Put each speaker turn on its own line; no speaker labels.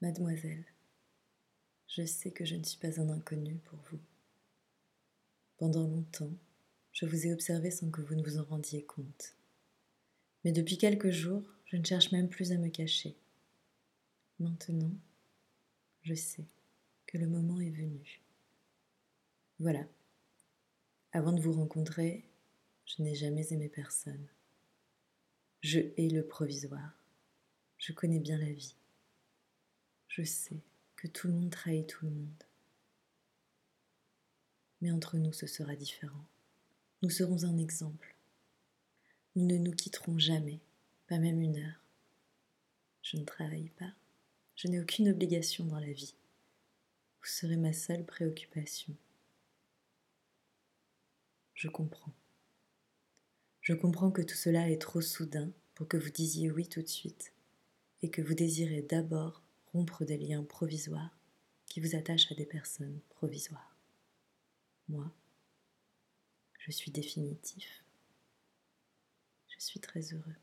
Mademoiselle, je sais que je ne suis pas un inconnu pour vous. Pendant longtemps, je vous ai observé sans que vous ne vous en rendiez compte. Mais depuis quelques jours, je ne cherche même plus à me cacher. Maintenant, je sais que le moment est venu. Voilà. Avant de vous rencontrer, je n'ai jamais aimé personne. Je hais le provisoire. Je connais bien la vie. Je sais que tout le monde trahit tout le monde. Mais entre nous, ce sera différent. Nous serons un exemple. Nous ne nous quitterons jamais, pas même une heure. Je ne travaille pas. Je n'ai aucune obligation dans la vie. Vous serez ma seule préoccupation. Je comprends. Je comprends que tout cela est trop soudain pour que vous disiez oui tout de suite et que vous désirez d'abord rompre des liens provisoires qui vous attachent à des personnes provisoires. Moi, je suis définitif. Je suis très heureux.